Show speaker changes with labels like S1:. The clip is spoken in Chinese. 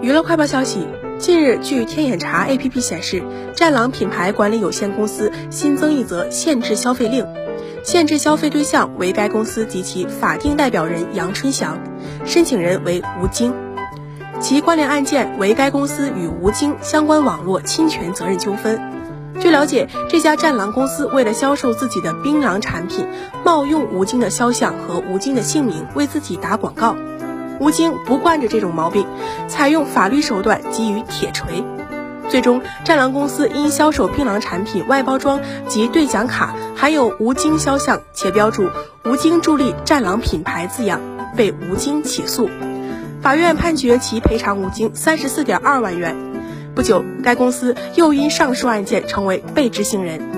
S1: 娱乐快报消息：近日，据天眼查 APP 显示，战狼品牌管理有限公司新增一则限制消费令，限制消费对象为该公司及其法定代表人杨春祥，申请人为吴京，其关联案件为该公司与吴京相关网络侵权责任纠纷。据了解，这家战狼公司为了销售自己的槟榔产品，冒用吴京的肖像和吴京的姓名为自己打广告。吴京不惯着这种毛病，采用法律手段给予铁锤。最终，战狼公司因销售槟榔产品外包装及兑奖卡含有吴京肖像，且标注“吴京助力战狼品牌”字样，被吴京起诉。法院判决其赔偿吴京三十四点二万元。不久，该公司又因上述案件成为被执行人。